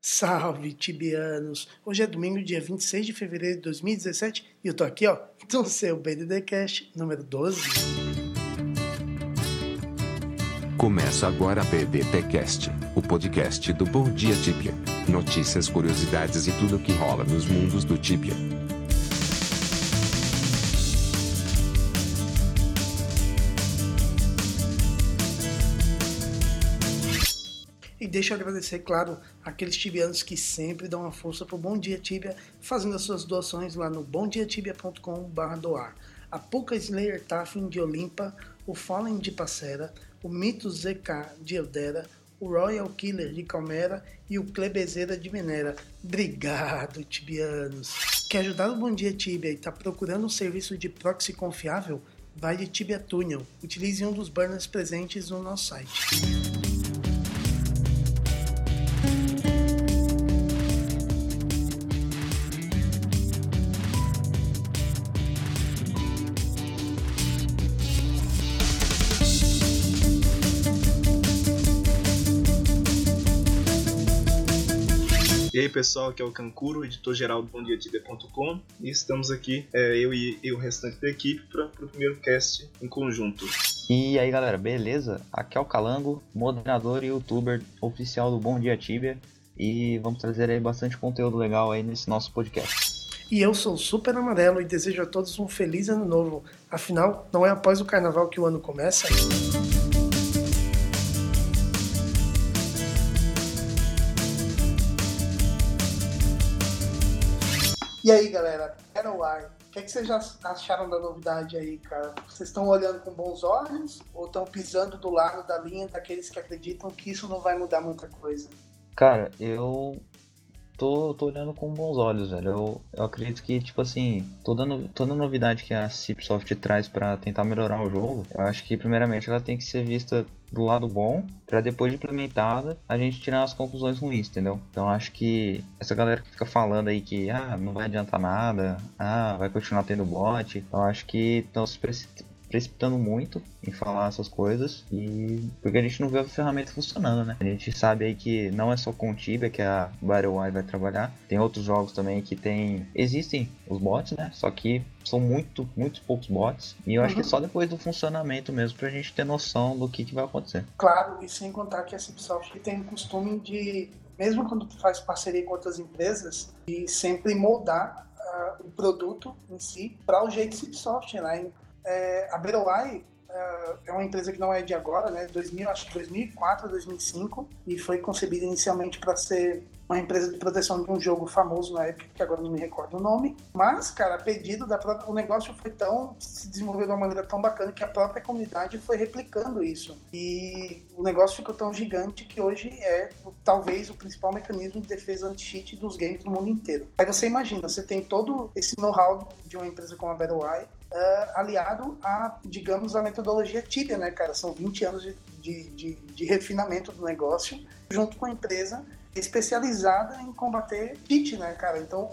Salve, tibianos! Hoje é domingo, dia 26 de fevereiro de 2017 e eu tô aqui, ó, no seu BDDcast número 12. Começa agora a BDTcast, o podcast do Bom Dia Tibia. Notícias, curiosidades e tudo o que rola nos mundos do Tibia. E deixa eu agradecer, claro, aqueles tibianos que sempre dão uma força pro Bom Dia Tibia, fazendo as suas doações lá no bomdiatibia.com.br doar. A Puka Slayer Taffin de Olimpa, o Fallen de Passera, o Mito ZK de Eldera, o Royal Killer de Calmera e o Klebezeira de Minera. Obrigado, tibianos! Quer ajudar o Bom Dia Tibia e está procurando um serviço de proxy confiável? Vai de Tibia Tunnel. Utilize um dos burners presentes no nosso site. Aí pessoal, aqui é o Cancuro, editor-geral do BomDiaTibia.com e estamos aqui, é, eu e, e o restante da equipe, para o primeiro cast em conjunto. E aí galera, beleza? Aqui é o Calango, moderador e youtuber oficial do Bom Dia Tibia e vamos trazer aí bastante conteúdo legal aí nesse nosso podcast. E eu sou o Super Amarelo e desejo a todos um feliz ano novo. Afinal, não é após o carnaval que o ano começa? E aí, galera, Battlewire, o que, é que vocês já acharam da novidade aí, cara? Vocês estão olhando com bons olhos ou estão pisando do lado da linha daqueles que acreditam que isso não vai mudar muita coisa? Cara, eu tô, tô olhando com bons olhos, velho. Eu, eu acredito que, tipo assim, toda, no, toda novidade que a Cipsoft traz para tentar melhorar o jogo, eu acho que primeiramente ela tem que ser vista do lado bom, para depois de implementada a gente tirar as conclusões ruins, entendeu? Então acho que essa galera que fica falando aí que ah, não vai adiantar nada, ah, vai continuar tendo bot, eu acho que estão se muito em falar essas coisas e porque a gente não vê a ferramenta funcionando, né? A gente sabe aí que não é só com o Tibia que a BattleEye vai trabalhar, tem outros jogos também que tem existem os bots, né? Só que são muito, muito poucos bots e eu acho que só depois do funcionamento mesmo pra gente ter noção do que, que vai acontecer. Claro, e sem contar que a Cipsoft tem o costume de mesmo quando faz parceria com outras empresas, de sempre moldar uh, o produto em si para o jeito Cipsoft, né? É, a Betaway é, é uma empresa que não é de agora, né? 2000, acho que 2004, 2005, e foi concebida inicialmente para ser uma empresa de proteção de um jogo famoso na época, que agora não me recordo o nome. Mas, cara, a pedido da própria, o negócio foi tão se desenvolveu de uma maneira tão bacana que a própria comunidade foi replicando isso. E o negócio ficou tão gigante que hoje é talvez o principal mecanismo de defesa anti-cheat dos games do mundo inteiro. Aí você imagina, você tem todo esse know-how de uma empresa como a Battle.ai, Uh, aliado a, digamos, a metodologia Tibia, né, cara? São 20 anos de, de, de, de, refinamento do negócio, junto com a empresa especializada em combater cheat, né, cara? Então,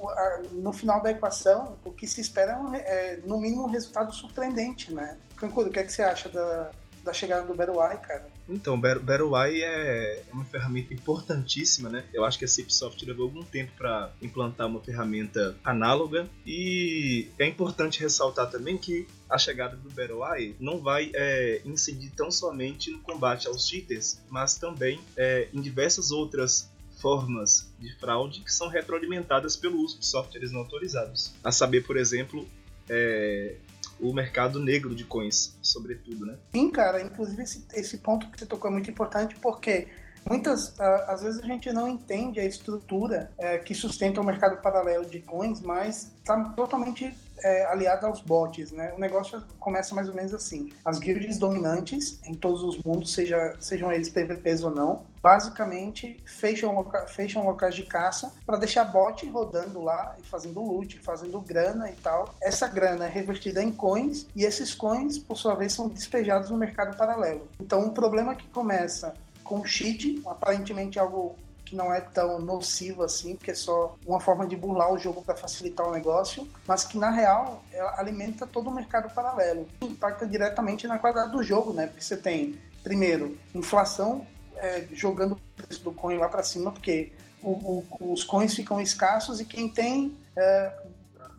no final da equação, o que se espera é, é no mínimo, um resultado surpreendente, né? Cancuro, o que, é que você acha da, da chegada do BattleEye, cara? Então, BattleEye é uma ferramenta importantíssima, né? Eu acho que a Cipsoft levou algum tempo para implantar uma ferramenta análoga e é importante ressaltar também que a chegada do BattleEye não vai é, incidir tão somente no combate aos cheaters, mas também é, em diversas outras formas de fraude que são retroalimentadas pelo uso de softwares não autorizados. A saber, por exemplo, é, o mercado negro de coins, sobretudo, né? Sim, cara. Inclusive esse, esse ponto que você tocou é muito importante porque muitas às vezes a gente não entende a estrutura é, que sustenta o mercado paralelo de coins, mas está totalmente é, aliado aos bots, né? O negócio começa mais ou menos assim: as guilds dominantes em todos os mundos, seja, sejam eles PVPs ou não, basicamente fecham, loca fecham locais de caça para deixar bot rodando lá e fazendo loot, fazendo grana e tal. Essa grana é revertida em coins e esses coins, por sua vez, são despejados no mercado paralelo. Então, um problema que começa com cheat, aparentemente algo não é tão nocivo assim, porque é só uma forma de burlar o jogo para facilitar o negócio, mas que na real alimenta todo o mercado paralelo. Impacta diretamente na qualidade do jogo, né? Porque você tem, primeiro, inflação é, jogando o preço do coin lá para cima, porque o, o, os coins ficam escassos e quem tem é,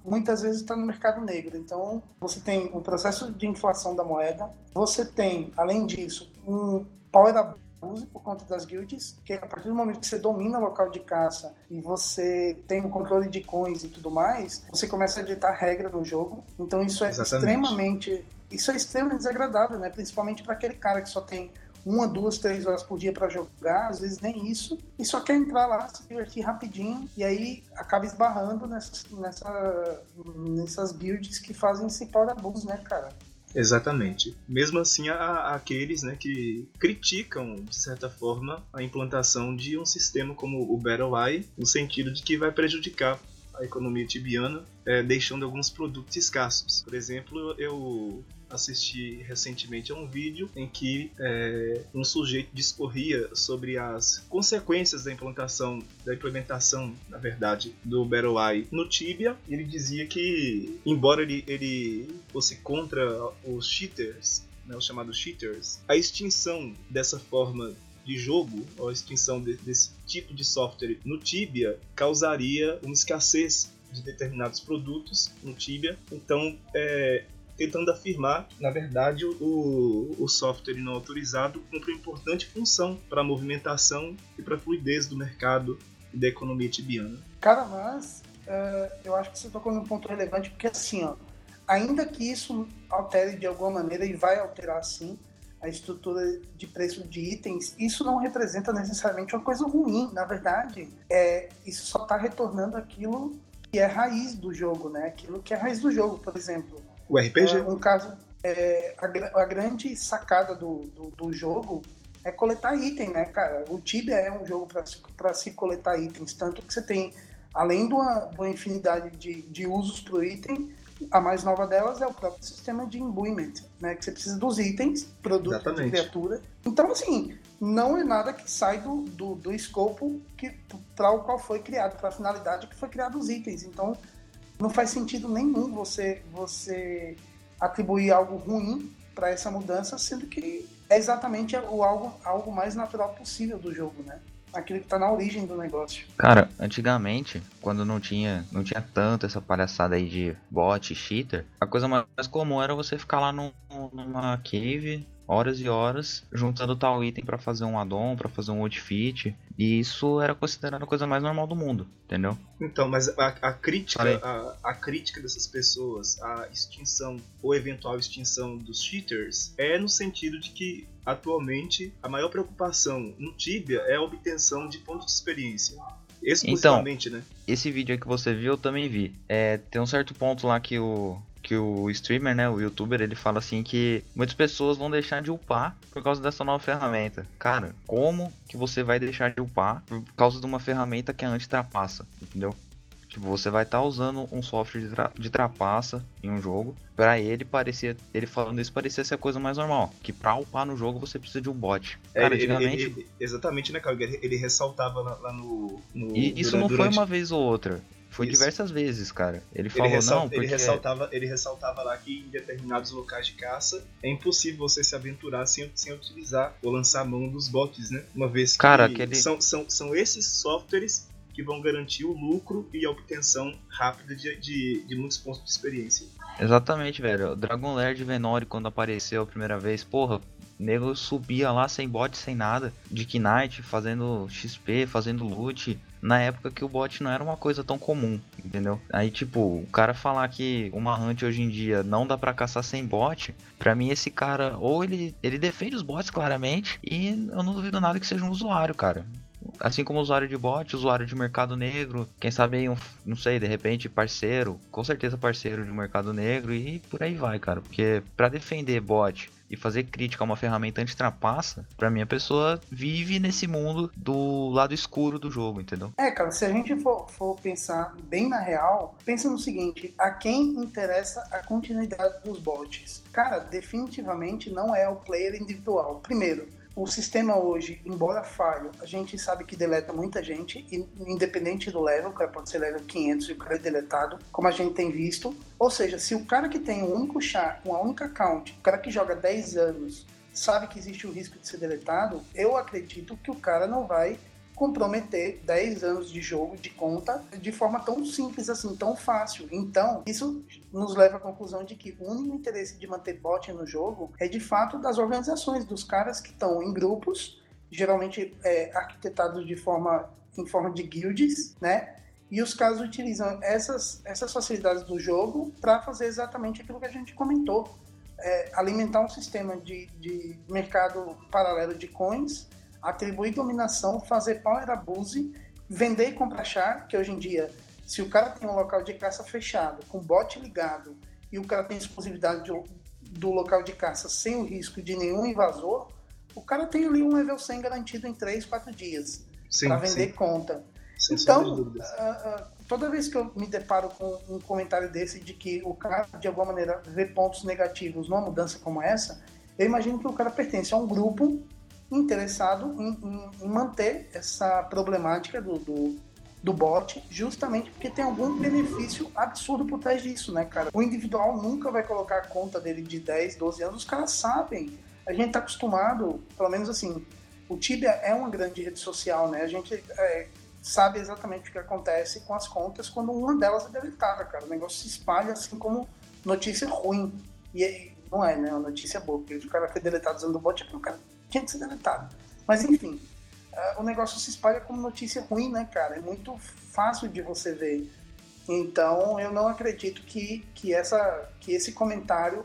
muitas vezes está no mercado negro. Então, você tem o processo de inflação da moeda, você tem, além disso, um power abuse por conta das guilds, que a partir do momento que você domina o local de caça e você tem o controle de coins e tudo mais, você começa a editar regra no jogo. Então, isso é Exatamente. extremamente isso é extremamente desagradável, né? Principalmente para aquele cara que só tem uma, duas, três horas por dia para jogar, às vezes nem isso, e só quer entrar lá, se divertir rapidinho, e aí acaba esbarrando nessas, nessa, nessas builds que fazem esse power abuse, né, cara? Exatamente. Mesmo assim, há aqueles né, que criticam, de certa forma, a implantação de um sistema como o Battle Eye, no sentido de que vai prejudicar a economia tibiana, é, deixando alguns produtos escassos. Por exemplo, eu assisti recentemente a um vídeo em que é, um sujeito discorria sobre as consequências da implantação, da implementação, na verdade, do Battle Eye no Tibia. Ele dizia que, embora ele, ele fosse contra os cheaters, né, os chamados cheaters, a extinção dessa forma de jogo, ou a extinção de, desse tipo de software no Tibia, causaria uma escassez de determinados produtos no Tibia. Então, é, tentando afirmar na verdade, o, o software não autorizado cumpre uma importante função para a movimentação e para a fluidez do mercado e da economia tibiana. Cara, mas uh, eu acho que você tocou num ponto relevante, porque assim, ó, ainda que isso altere de alguma maneira, e vai alterar sim, a estrutura de preço de itens, isso não representa necessariamente uma coisa ruim. Na verdade, é, isso só está retornando aquilo que é raiz do jogo, né? Aquilo que é raiz do jogo, por exemplo. O RPG? É, um caso, é, a, a, grande sacada do, do, do, jogo é coletar item, né, cara? O Tibia é um jogo para se coletar itens, tanto que você tem, além de uma, de uma infinidade de, de usos para o item, a mais nova delas é o próprio sistema de imbuement, né? Que você precisa dos itens, produtos de criatura. Então, assim, não é nada que sai do, do, do escopo para o qual foi criado, para a finalidade que foi criado os itens. Então, não faz sentido nenhum você, você atribuir algo ruim para essa mudança, sendo que é exatamente o algo, algo mais natural possível do jogo, né? Aquilo que está na origem do negócio. Cara, antigamente, quando não tinha, não tinha tanto essa palhaçada aí de bot, cheater, a coisa mais comum era você ficar lá num, numa cave horas e horas juntando tal item para fazer um addon, para fazer um outfit. E isso era considerado a coisa mais normal do mundo, entendeu? Então, mas a, a crítica, a, a, crítica dessas pessoas, a extinção ou eventual extinção dos cheaters é no sentido de que atualmente a maior preocupação no Tibia é a obtenção de pontos de experiência. Exclusivamente, então, né? Esse vídeo aí que você viu, eu também vi. É, tem um certo ponto lá que o, que o streamer, né, o youtuber, ele fala assim que muitas pessoas vão deixar de upar por causa dessa nova ferramenta. Cara, como que você vai deixar de upar por causa de uma ferramenta que a anti-trapaça, entendeu? Tipo, você vai estar tá usando um software de, tra de trapaça em um jogo. Pra ele parecia, ele falando isso parecia ser a coisa mais normal. Que pra upar no jogo você precisa de um bot. É, Cara, ele, antigamente. Ele, ele, exatamente, né, Calga? Ele, ressaltava lá, lá no, no, E isso não durante... foi uma vez ou outra. Foi Isso. diversas vezes, cara. Ele falou, ele não, porque... Ele ressaltava, ele ressaltava lá que em determinados locais de caça é impossível você se aventurar sem, sem utilizar ou lançar a mão dos bots, né? Uma vez que cara, aquele... são, são, são esses softwares que vão garantir o lucro e a obtenção rápida de, de, de muitos pontos de experiência. Exatamente, velho. Dragon Lair de Venori, quando apareceu a primeira vez, porra, nego subia lá sem bot, sem nada, de Knight, fazendo XP, fazendo loot, na época que o bot não era uma coisa tão comum, entendeu? Aí, tipo, o cara falar que uma hunt hoje em dia não dá para caçar sem bot, para mim esse cara, ou ele, ele defende os bots claramente, e eu não duvido nada que seja um usuário, cara assim como usuário de bot, usuário de mercado negro, quem sabe aí um, não sei, de repente parceiro, com certeza parceiro de mercado negro e por aí vai, cara, porque para defender bot e fazer crítica a uma ferramenta anti-trapaça, pra mim a pessoa vive nesse mundo do lado escuro do jogo, entendeu? É, cara, se a gente for, for pensar bem na real, pensa no seguinte, a quem interessa a continuidade dos bots? Cara, definitivamente não é o player individual. Primeiro, o sistema hoje, embora falho, a gente sabe que deleta muita gente, independente do level, o cara pode ser level 500 e o cara é deletado, como a gente tem visto. Ou seja, se o cara que tem um único char, uma única account, o cara que joga 10 anos, sabe que existe o risco de ser deletado, eu acredito que o cara não vai comprometer 10 anos de jogo de conta de forma tão simples assim, tão fácil. Então, isso nos leva à conclusão de que o único interesse de manter bot no jogo é de fato das organizações, dos caras que estão em grupos, geralmente é, arquitetados de forma em forma de guilds, né? E os caras utilizam essas, essas facilidades do jogo para fazer exatamente aquilo que a gente comentou. É, alimentar um sistema de, de mercado paralelo de coins atribuir dominação, fazer power abuse, vender e comprar char, que hoje em dia, se o cara tem um local de caça fechado, com bot ligado, e o cara tem exclusividade de, do local de caça sem o risco de nenhum invasor, o cara tem ali um level 100 garantido em 3, 4 dias para vender sim. conta. Então, uh, uh, toda vez que eu me deparo com um comentário desse de que o cara, de alguma maneira, vê pontos negativos numa mudança como essa, eu imagino que o cara pertence a um grupo interessado em, em, em manter essa problemática do, do, do, bot, justamente porque tem algum benefício absurdo por trás disso, né, cara? O individual nunca vai colocar a conta dele de 10, 12 anos, os caras sabem. A gente tá acostumado, pelo menos assim, o Tibia é uma grande rede social, né? A gente é, sabe exatamente o que acontece com as contas quando uma delas é deletada, cara. O negócio se espalha assim como notícia ruim. E não é, né? Uma notícia boa, porque o cara foi deletado usando o bot é porque o cara tinha que ser deletado. Mas enfim, uh, o negócio se espalha como notícia ruim, né, cara? É muito fácil de você ver. Então eu não acredito que, que, essa, que esse comentário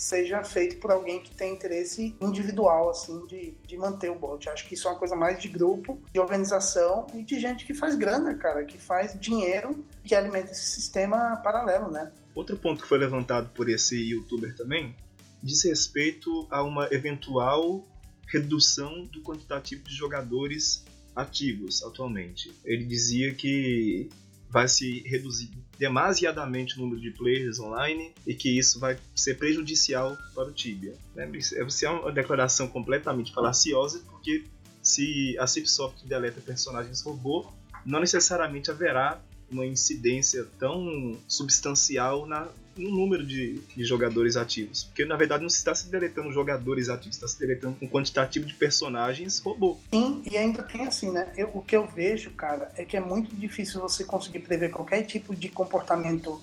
seja feito por alguém que tem interesse individual, assim, de, de manter o bot. Acho que isso é uma coisa mais de grupo, de organização e de gente que faz grana, cara, que faz dinheiro, que alimenta esse sistema paralelo, né? Outro ponto que foi levantado por esse youtuber também diz respeito a uma eventual redução do quantitativo de jogadores ativos atualmente. Ele dizia que vai se reduzir demasiadamente o número de players online e que isso vai ser prejudicial para o Tibia. Essa é uma declaração completamente falaciosa, porque se a Cipsoft deleta personagens robô, não necessariamente haverá uma incidência tão substancial na, no número de, de, jogadores ativos. Porque na verdade não se está se deletando jogadores ativos, está se deletando um quantitativo de personagens robô. Sim, e ainda tem assim, né? Eu, o que eu vejo, cara, é que é muito difícil você conseguir prever qualquer tipo de comportamento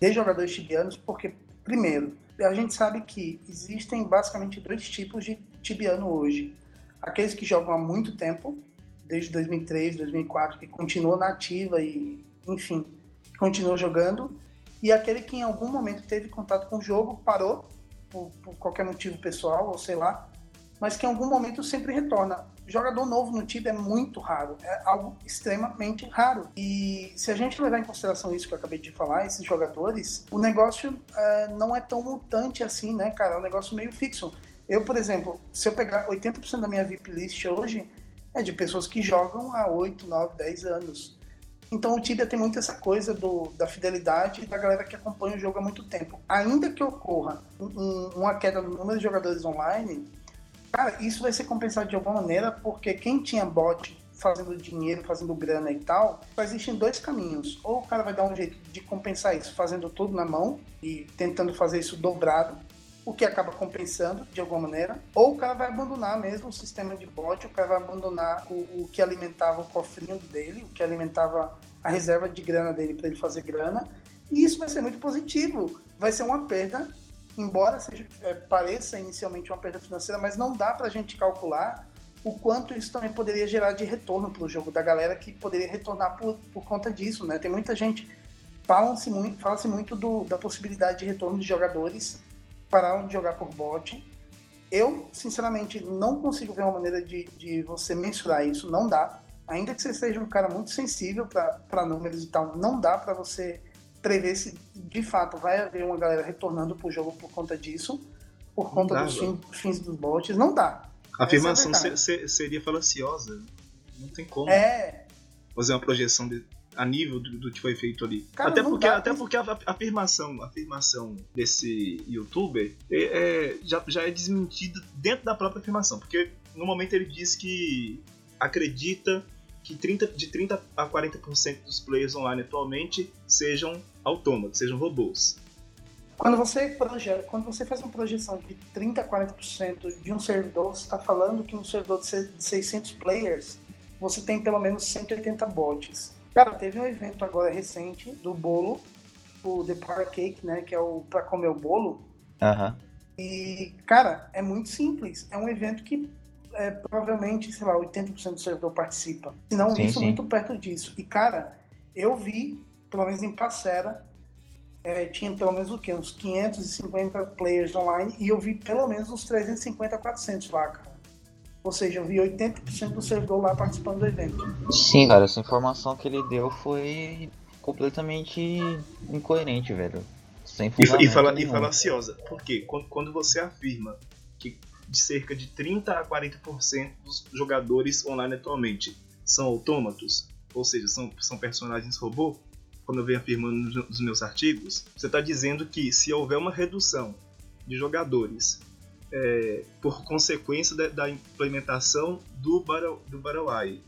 de jogadores tibianos, porque, primeiro, a gente sabe que existem basicamente dois tipos de tibiano hoje. Aqueles que jogam há muito tempo, desde 2003, 2004, que continuam na ativa e, enfim, continuam jogando e aquele que em algum momento teve contato com o jogo, parou, por, por, qualquer motivo pessoal, ou sei lá, mas que em algum momento sempre retorna. Jogador novo no Tibia é muito raro, é algo extremamente raro. E se a gente levar em consideração isso que eu acabei de falar, esses jogadores, o negócio é, não é tão mutante assim, né, cara? É um negócio meio fixo. Eu, por exemplo, se eu pegar 80% da minha VIP list hoje, é de pessoas que jogam há 8, 9, 10 anos. Então o Tibia tem muito essa coisa do, da fidelidade da galera que acompanha o jogo há muito tempo. Ainda que ocorra um, uma queda no número de jogadores online, cara, isso vai ser compensado de alguma maneira, porque quem tinha bot fazendo dinheiro, fazendo grana e tal, só existem dois caminhos. Ou o cara vai dar um jeito de compensar isso fazendo tudo na mão e tentando fazer isso dobrado, o que acaba compensando de alguma maneira, ou o cara vai abandonar mesmo o sistema de bot, o cara vai abandonar o, o que alimentava o cofrinho dele, o que alimentava a reserva de grana dele para ele fazer grana, e isso vai ser muito positivo. Vai ser uma perda, embora seja, é, pareça inicialmente uma perda financeira, mas não dá para a gente calcular o quanto isso também poderia gerar de retorno para o jogo da galera que poderia retornar por, por conta disso, né? Tem muita gente fala-se muito, fala muito do, da possibilidade de retorno de jogadores pararam de jogar por bot. Eu, sinceramente, não consigo ver uma maneira de, de você mensurar isso, não dá. Ainda que você seja um cara muito sensível para números e tal, não dá para você prever se de fato vai haver uma galera retornando pro jogo por conta disso, por conta dá, dos fins, fins, dos bots. Não dá. A afirmação é seria falaciosa. Não tem como é... fazer uma projeção de, a nível do, do, que foi feito ali. Cara, até porque, até porque a, a, afirmação, a afirmação desse youtuber é, é, já, já é desmentida dentro da própria afirmação. Porque no momento ele diz que acredita que 30, de 30 a 40% dos players online atualmente sejam autômatos, sejam robôs. Quando você, projeta, quando você faz uma projeção de 30 a 40% de um servidor, você está falando que um servidor de 600 players você tem pelo menos 180 bots. Cara, teve um evento agora recente do bolo, o The Power Cake, né? Que é o pra comer o bolo. Aham. E, cara, é muito simples. É um evento que é, provavelmente, sei lá, 80% do servidor participa. Se não, Sim, isso sim. muito perto disso. E, cara, eu vi, pelo menos em Passera, é, tinha pelo menos o quê? Uns 550 players online e eu vi pelo menos uns 350, 400 lá, cara. Ou seja, eu vi 80% do servidor lá participando do evento. Sim, cara, essa informação que ele deu foi completamente incoerente, velho. Sem E, e, fundamento fala, e falaciosa. Por quê? Quando, quando você afirma que de cerca de 30 a 40% dos jogadores online atualmente são autômatos, ou seja, são, são personagens robô, quando eu venho afirmando nos meus artigos, você está dizendo que se houver uma redução de jogadores é, por consequência da, da implementação do Battle, do Battle Eye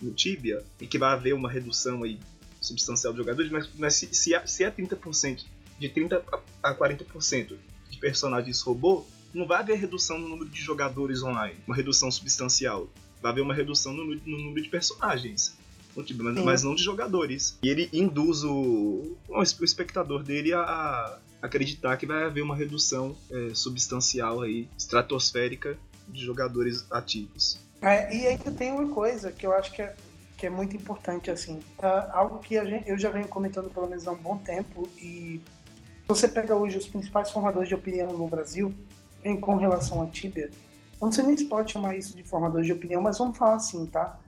no Tibia, e que vai haver uma redução aí substancial de jogadores, mas, mas se, se, é, se é 30%, de 30% a 40% de personagens robô, não vai haver redução no número de jogadores online, uma redução substancial. Vai haver uma redução no, no número de personagens, no Tibia, mas, mas não de jogadores. E ele induz o, o espectador dele a acreditar que vai haver uma redução é, substancial aí, estratosférica de jogadores ativos. É, e ainda tem uma coisa que eu acho que é, que é muito importante, assim. Ah, algo que a gente, eu já venho comentando pelo menos há um bom tempo e se você pega hoje os principais formadores de opinião no Brasil em, com relação à Tibia, não sei nem se pode chamar isso de formadores de opinião, mas vamos falar assim, tá?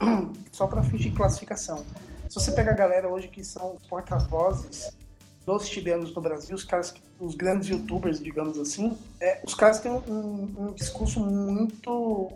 Só para fingir classificação. Se você pega a galera hoje que são porta-vozes dos tibianos no Brasil, os caras, os grandes youtubers, digamos assim, é, os caras têm um, um- um discurso muito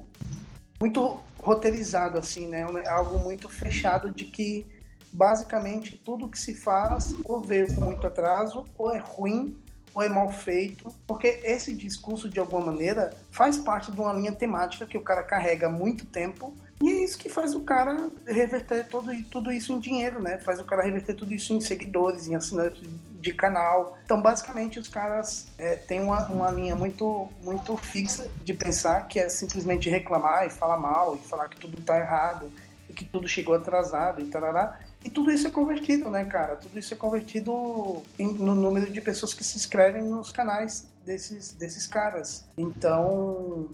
muito roteirizado, assim, né? Algo muito fechado de que basicamente tudo que se faz ou veio com muito atraso, ou é ruim, ou é mal feito, porque esse discurso, de alguma maneira, faz parte de uma linha temática que o cara carrega há muito tempo, e é isso que faz o cara reverter todo, tudo isso em dinheiro, né? Faz o cara reverter tudo isso em seguidores, em assinantes de canal. Então, basicamente, os caras é, têm uma, uma linha muito, muito fixa de pensar que é simplesmente reclamar e falar mal, e falar que tudo tá errado, e que tudo chegou atrasado e tarará. E tudo isso é convertido, né, cara? Tudo isso é convertido em- no número de pessoas que se inscrevem nos canais desses, desses caras. Então,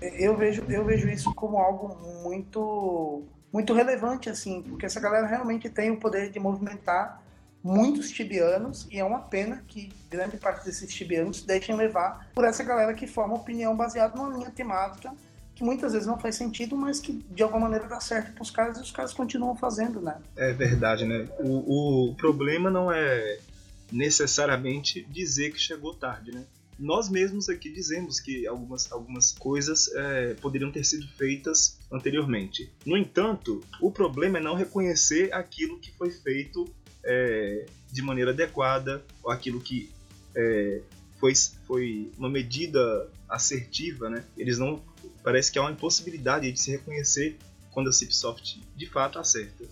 eu vejo, eu vejo isso como algo muito, muito relevante, assim, porque essa galera realmente tem o poder de movimentar muitos tibianos e é uma pena que grande parte desses tibianos deixem levar por essa galera que forma opinião baseada numa linha temática que muitas vezes não faz sentido, mas que de alguma maneira dá certo para os caras e os caras continuam fazendo, né? É verdade, né? O, o problema não é necessariamente dizer que chegou tarde, né? Nós mesmos aqui dizemos que algumas, algumas coisas é, poderiam ter sido feitas anteriormente. No entanto, o problema é não reconhecer aquilo que foi feito é, de maneira adequada, ou aquilo que é, foi, foi uma medida assertiva, né? Eles não. Parece que há uma impossibilidade de se reconhecer quando a Cipsoft de fato acerta.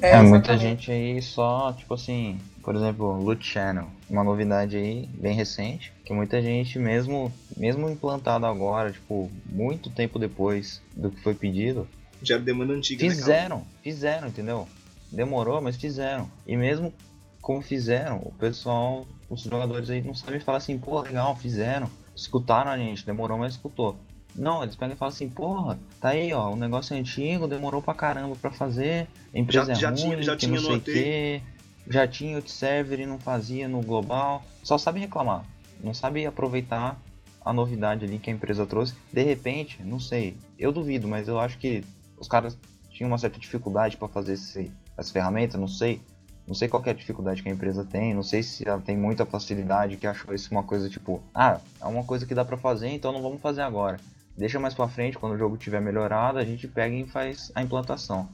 É, muita exatamente. gente aí só, tipo assim, por exemplo, Loot Channel, uma novidade aí bem recente, que muita gente mesmo, mesmo implantado agora, tipo, muito tempo depois do que foi pedido, Já era demanda antiga, né, fizeram, fizeram, entendeu? Demorou, mas fizeram. E mesmo como fizeram, o pessoal, os jogadores aí não sabem falar assim, pô, legal, fizeram, escutaram a gente, demorou, mas escutou. Não, eles pegam e falam assim, porra, tá aí, ó, o negócio é antigo, demorou pra caramba pra fazer, a empresa Já- já é ruim, tinha- já que tinha não sei o quê, já tinha outro server e não fazia no global, só sabe reclamar, não sabe aproveitar a novidade ali que a empresa trouxe. De repente, não sei, eu duvido, mas eu acho que os caras tinham uma certa dificuldade pra fazer esse, essa ferramenta, não sei. Não sei qual é a dificuldade que a empresa tem, não sei se ela tem muita facilidade que achou isso uma coisa tipo, ah, é uma coisa que dá pra fazer, então não vamos fazer agora. Deixa mais pra frente, quando o jogo tiver melhorado, a gente pega e faz a implantação.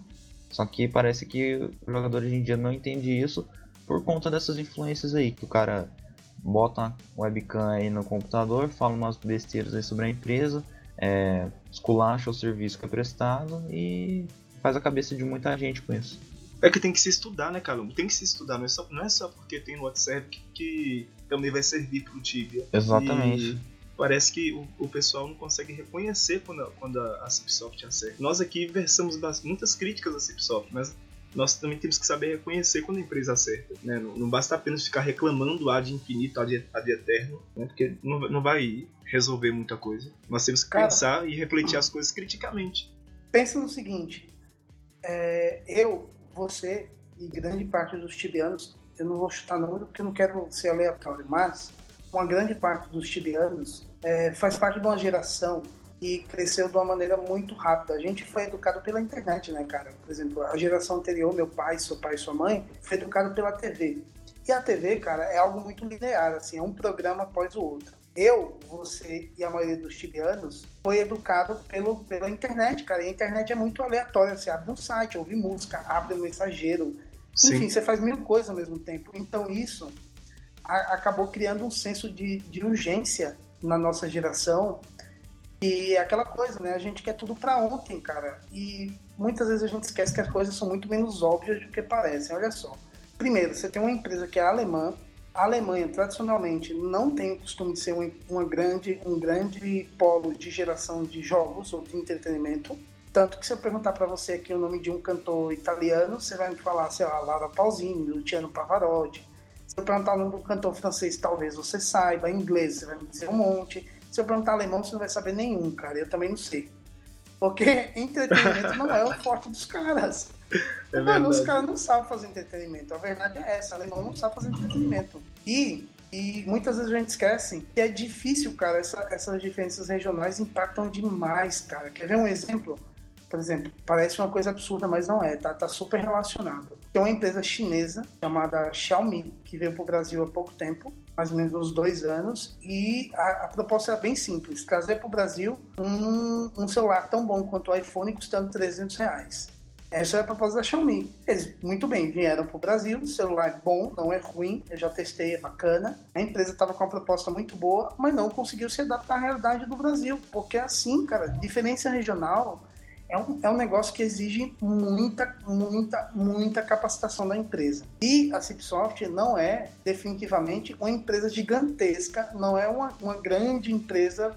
Só que parece que o jogador hoje em dia não entende isso por conta dessas influências aí, que o cara bota webcam aí no computador, fala umas besteiras aí sobre a empresa, é, esculacha o serviço que é prestado e faz a cabeça de muita gente com isso. É que tem que se estudar, né, Caramba? Tem que se estudar, não é só, não é só porque tem no WhatsApp que, que também vai servir pro Tibia. Exatamente. parece que o, o pessoal não consegue reconhecer quando, quando a, a Cipsoft acerta. Nós aqui versamos muitas críticas à Cipsoft, mas nós também temos que saber reconhecer quando a empresa acerta. Né? Não, não, basta apenas ficar reclamando ad infinito, ad, ad eterno, né? porque não, não vai resolver muita coisa. Nós temos que Cara, pensar e refletir as coisas criticamente. Pensa no seguinte: é, eu, você e grande parte dos tibianos, eu não vou chutar número porque eu não quero ser aleatório, mas uma grande parte dos tibianos é, faz parte de uma geração que cresceu de uma maneira muito rápida. A gente foi educado pela internet, né, cara? Por exemplo, a geração anterior, meu pai, seu pai e sua mãe, foi educado pela TV. E a TV, cara, é algo muito linear, assim, é um programa após o outro. Eu, você e a maioria dos tibianos foi educado pelo, pela internet, cara. E a internet é muito aleatória. Você abre um site, ouve música, abre um mensageiro. Sim. Enfim, você faz mil coisas ao mesmo tempo. Então isso a, acabou criando um senso de, de urgência na nossa geração. E é aquela coisa, né? A gente quer tudo para ontem, cara. E muitas vezes a gente esquece que as coisas são muito menos óbvias do que parecem. Olha só. Primeiro, você tem uma empresa que é alemã, a Alemanha, tradicionalmente, não tem o costume de ser um, uma grande, um grande polo de geração de jogos ou de entretenimento. Tanto que se eu perguntar para você aqui o nome de um cantor italiano, você vai me falar, sei lá, Laura Pausini, Luciano Pavarotti. Se eu perguntar o nome do cantor francês, talvez você saiba. Inglês, você vai me dizer um monte. Se eu perguntar alemão, você não vai saber nenhum, cara. Eu também não sei. Porque entretenimento não é o forte dos caras. É Mano, os caras não sabem fazer entretenimento. A verdade é essa, o alemão não sabe fazer entretenimento. E, e muitas vezes a gente esquece que é difícil, cara, essa, essas diferenças regionais impactam demais, cara. Quer ver um exemplo? Por exemplo, parece uma coisa absurda, mas não é, tá, tá super relacionado. Tem uma empresa chinesa chamada Xiaomi, que veio para o Brasil há pouco tempo, mais ou menos uns dois anos, e a, a proposta é bem simples: trazer para o Brasil um, um celular tão bom quanto o iPhone custando 300 reais. Essa é a proposta da Xiaomi. Eles, muito bem, vieram para o Brasil, o celular é bom, não é ruim, eu já testei, é bacana. A empresa estava com uma proposta muito boa, mas não conseguiu se adaptar à realidade do Brasil, porque é assim, cara, diferença regional é um, é um negócio que exige muita, muita, muita capacitação da empresa. E a Cipsoft não é definitivamente uma empresa gigantesca, não é uma, uma grande empresa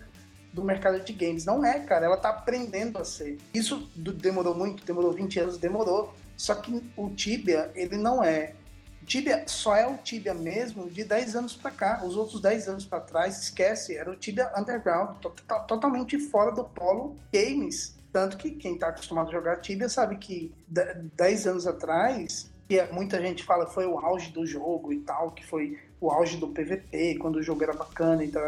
do mercado de games. Não é, cara. Ela tá aprendendo a ser. Isso demorou muito, demorou 20 anos, demorou. Só que o Tibia, ele não é. O Tibia só é o Tibia mesmo de 10 anos para cá. Os outros 10 anos para trás, esquece, era o Tibia Underground, to totalmente fora do polo games. Tanto que quem está acostumado a jogar Tibia sabe que 10 anos atrás, que muita gente fala foi o auge do jogo e tal, que foi o auge do PVP, quando o jogo era bacana e tal,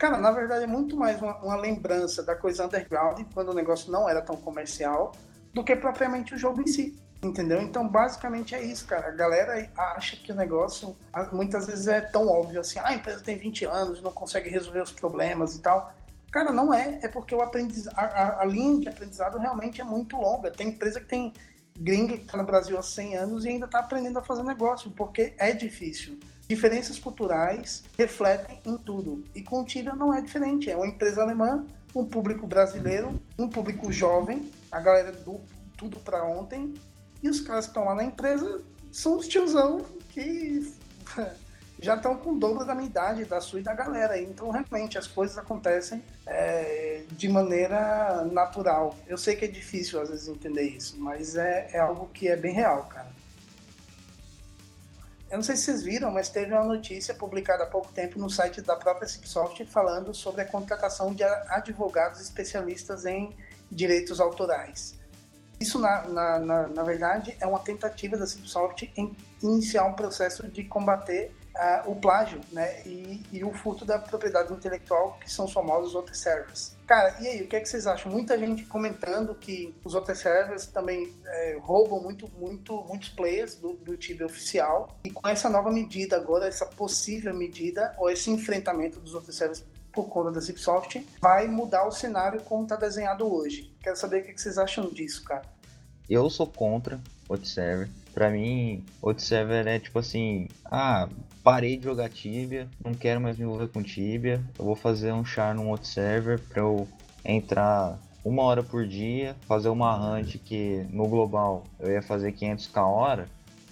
Cara, na verdade é muito mais uma, uma, lembrança da coisa underground, quando o negócio não era tão comercial, do que propriamente o jogo em si. Entendeu? Então, basicamente é isso, cara. A galera acha que o negócio muitas vezes é tão óbvio assim: ah, a empresa tem 20 anos, não consegue resolver os problemas e tal. Cara, não é. É porque o aprendiz... a, a, linha de aprendizado realmente é muito longa. Tem empresa que tem gringa que está no Brasil há 100 anos e ainda está aprendendo a fazer negócio, porque é difícil diferenças culturais refletem em tudo. E com Tibia não é diferente. É uma empresa alemã, um público brasileiro, um público jovem, a galera do tudo para ontem. E os caras que estão lá na empresa são os tiozão que já estão com o dobro da minha idade, da sua e da galera. Então, realmente, as coisas acontecem é, de maneira natural. Eu sei que é difícil, às vezes, entender isso, mas é, é algo que é bem real, cara. Eu não sei se vocês viram, mas teve uma notícia publicada há pouco tempo no site da própria Cipsoft falando sobre a contratação de advogados especialistas em direitos autorais. Isso, na, na, na, na verdade, é uma tentativa da Cipsoft em iniciar um processo de combater uh, o plágio né, e, e, o furto da propriedade intelectual, que são os famosos outros servers. Cara, e aí, o que, é que vocês acham? Muita gente comentando que os outros servers também é, roubam muito, muito, muitos players do, do Tibia oficial. E com essa nova medida agora, essa possível medida, ou esse enfrentamento dos outros servers por conta da Zipsoft, vai mudar o cenário como está desenhado hoje. Quero saber o que, é que vocês acham disso, cara. Eu sou contra o server. Pra mim, o server é tipo assim, ah, parei de jogar Tibia, não quero mais me envolver com Tibia, eu vou fazer um char num outro server pra eu entrar uma hora por dia, fazer uma hunt que no global eu ia fazer 500k hora,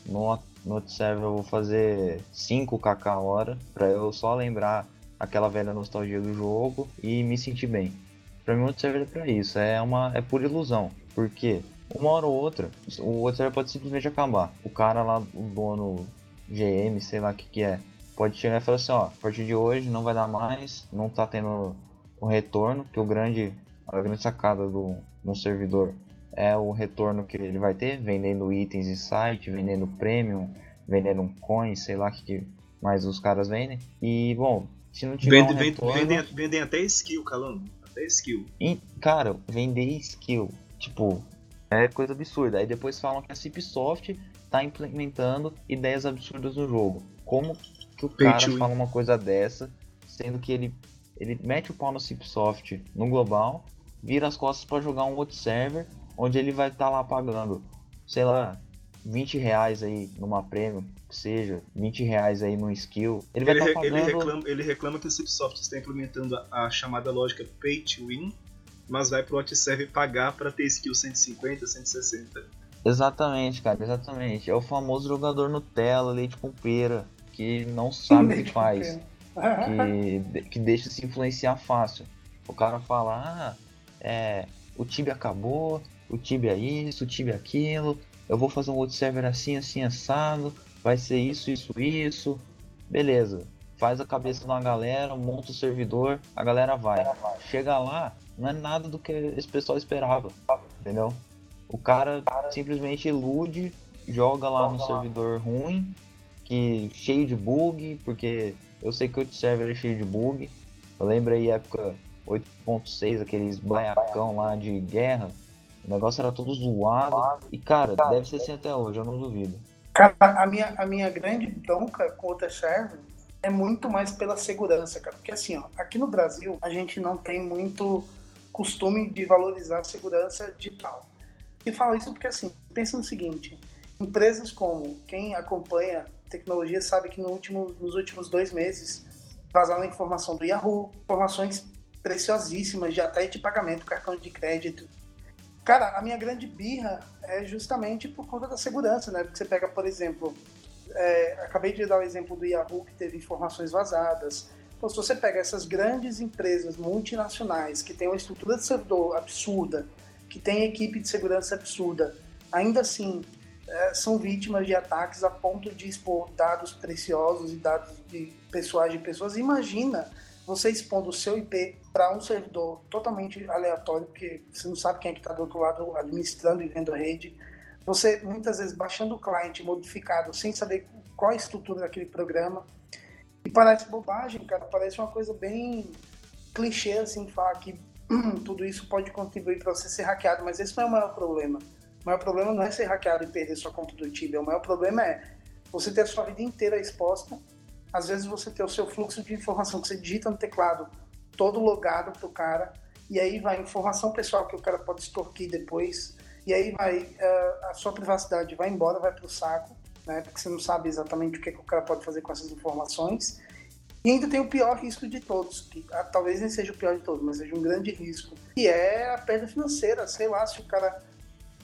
no, no outro server eu vou fazer 5kk hora, pra eu só lembrar aquela velha nostalgia do jogo e me sentir bem. Pra mim, outro server é pra isso, é uma é pura ilusão. Porque uma hora ou outra, o outro pode simplesmente acabar. O cara lá, o dono GM, sei lá o que que é, pode chegar e falar assim, ó, a partir de hoje não vai dar mais, não tá tendo o retorno, que o grande, a grande sacada do, do servidor é o retorno que ele vai ter, vendendo itens em site, vendendo premium, vendendo um coin, sei lá o que, que mais os caras vendem. E, bom, se não tiver Vende, um vende- retorno... vendem, vendem até skill, Calando. Até skill. E, cara, vender skill, tipo, é coisa absurda. Aí depois falam que a Cipsoft tá implementando ideias absurdas no jogo. Como que o cara fala uma coisa dessa, sendo que ele, ele mete o pau no Cipsoft no global, vira as costas pra jogar um outro server, onde ele vai estar lá pagando, sei lá, 20 reais aí numa prêmio, que seja, 20 reais aí num skill. Ele vai Ele, estar re- ele pagando. reclama, ele reclama que a Cipsoft está implementando a, a chamada lógica Pay to Win, mas vai pro WhatsApp pagar para ter skill 150, 160. Exatamente, cara, exatamente. É o famoso jogador Nutella, leite com pera, que não sabe o que faz, que, que deixa se influenciar fácil. O cara fala, ah, é, o Tibia acabou, o Tibia isso, o Tibia aquilo, eu vou fazer um outro server assim, assim, assado, vai ser isso, isso, isso. Beleza, faz a cabeça de uma galera, monta o servidor, a galera vai. Chega lá, não é nada do que esse pessoal esperava, entendeu? O cara simplesmente ilude, joga lá no servidor ruim, que cheio de bug, porque eu sei que o server é cheio de bug. Eu lembro aí época 8.6, aqueles blaiacão lá de guerra. O negócio era todo zoado. E cara, deve ser assim até hoje, eu não duvido. Cara, a minha, a minha grande bronca com o server é muito mais pela segurança, cara. Porque assim, ó, aqui no Brasil a gente não tem muito costume de valorizar a segurança digital. E falo isso porque assim, pensa no seguinte, empresas como quem acompanha tecnologia sabe que no último, nos últimos dois meses vazaram informação do Yahoo, informações preciosíssimas de até de pagamento, cartão de crédito, Cara, a minha grande birra é justamente por conta da segurança, né? Porque você pega, por exemplo, é, acabei de dar o exemplo do Yahoo, que teve informações vazadas. Então, se você pega essas grandes empresas multinacionais que têm uma estrutura de servidor absurda, que tem equipe de segurança absurda, ainda assim é, são vítimas de ataques a ponto de expor dados preciosos e dados de pessoais de pessoas. Imagina você expondo o seu IP para um servidor totalmente aleatório, porque você não sabe quem é que está do outro lado administrando e vendo a rede. Você, muitas vezes, baixando o cliente modificado sem saber qual a estrutura daquele programa. E parece bobagem, cara. Parece uma coisa bem clichê, assim, falar que hum, tudo isso pode contribuir para você ser hackeado, mas esse não é o maior problema. O maior problema não é ser hackeado e perder sua conta do Tibia. O maior problema é você ter a sua vida inteira exposta às vezes você tem o seu fluxo de informação que você digita no teclado todo logado pro cara, e aí vai informação pessoal que o cara pode extorquir depois, e aí vai uh, a sua privacidade vai embora, vai pro saco, né? Porque você não sabe exatamente o que, que o cara pode fazer com essas informações. E ainda tem o pior risco de todos, que ah, talvez nem seja o pior de todos, mas seja um grande risco, que é a perda financeira. Sei lá, se o cara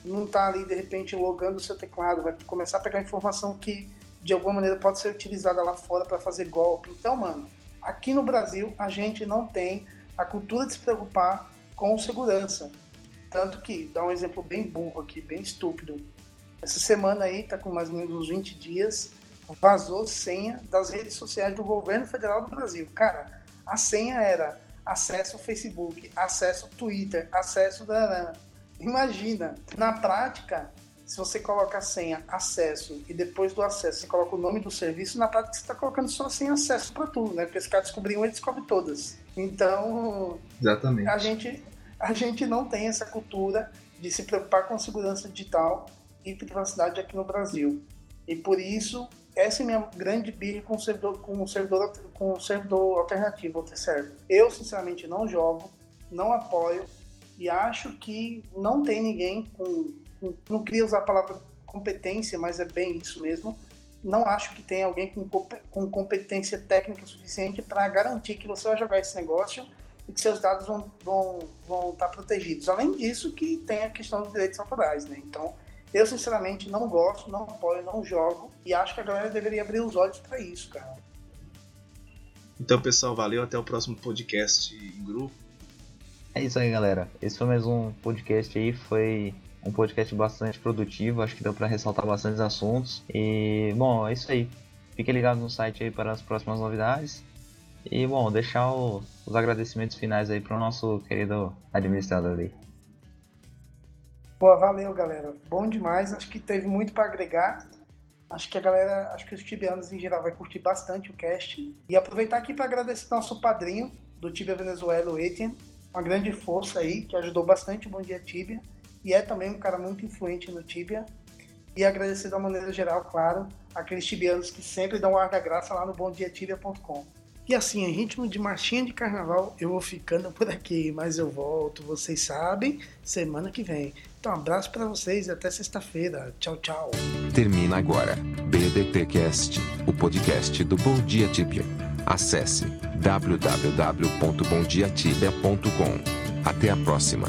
não tá ali de repente logando o seu teclado, vai começar a pegar informação que de alguma maneira pode ser utilizada lá fora para fazer golpe. Então, mano, aqui no Brasil a gente não tem a cultura de se preocupar com segurança. Tanto que, dá um exemplo bem burro aqui, bem estúpido. Essa semana aí, tá com mais ou menos uns 20 dias, vazou senha das redes sociais do governo federal do Brasil. Cara, a senha era acesso ao Facebook, acesso ao Twitter, acesso da. Imagina, na prática, se você coloca a senha acesso e depois do acesso você coloca o nome do serviço, na prática você está colocando só sem acesso para tudo, né? Porque esse cara descobriu um, ele descobre todas. Então, Exatamente. a gente, a gente não tem essa cultura de se preocupar com segurança digital e privacidade aqui no Brasil. E por isso, essa é minha grande birra com o servidor, com o servidor, com o servidor alternativo, o server. Eu, sinceramente, não jogo, não apoio e acho que não tem ninguém com não queria usar a palavra competência, mas é bem isso mesmo. Não acho que tem alguém com, com competência técnica suficiente para garantir que você vai jogar esse negócio e que seus dados vão, vão, vão estar protegidos. Além disso, que tem a questão dos direitos autorais, né? Então, eu sinceramente não gosto, não apoio, não jogo e acho que a galera deveria abrir os olhos para isso, cara. Então, pessoal, valeu. Até o próximo podcast em grupo. É isso aí, galera. Esse foi mais um podcast aí. Foi um podcast bastante produtivo. Acho que deu para ressaltar bastantes assuntos. E, bom, é isso aí. Fique ligado no site aí para as próximas novidades. E, bom, deixar o, os agradecimentos finais aí para o nosso querido administrador aí. Pô, valeu, galera. Bom demais. Acho que teve muito para agregar. Acho que a galera, acho que os tibianos em geral vai curtir bastante o cast. E aproveitar aqui para agradecer nosso padrinho do Tibia Venezuela, o Etienne. Uma grande força aí, que ajudou bastante o Bom Dia Tibia. E é também um cara muito influente no Tibia. E agradecer de uma maneira geral, claro, aqueles tibianos que sempre dão ar da graça lá no bomdiatibia.com. E assim, em ritmo de marchinha de carnaval, eu vou ficando por aqui, mas eu volto, vocês sabem, semana que vem. Então, um abraço para vocês e até sexta-feira. Tchau, tchau. Termina agora BDTcast, o podcast do Bom Dia Tibia. Acesse www.bomdiatibia.com. Até a próxima.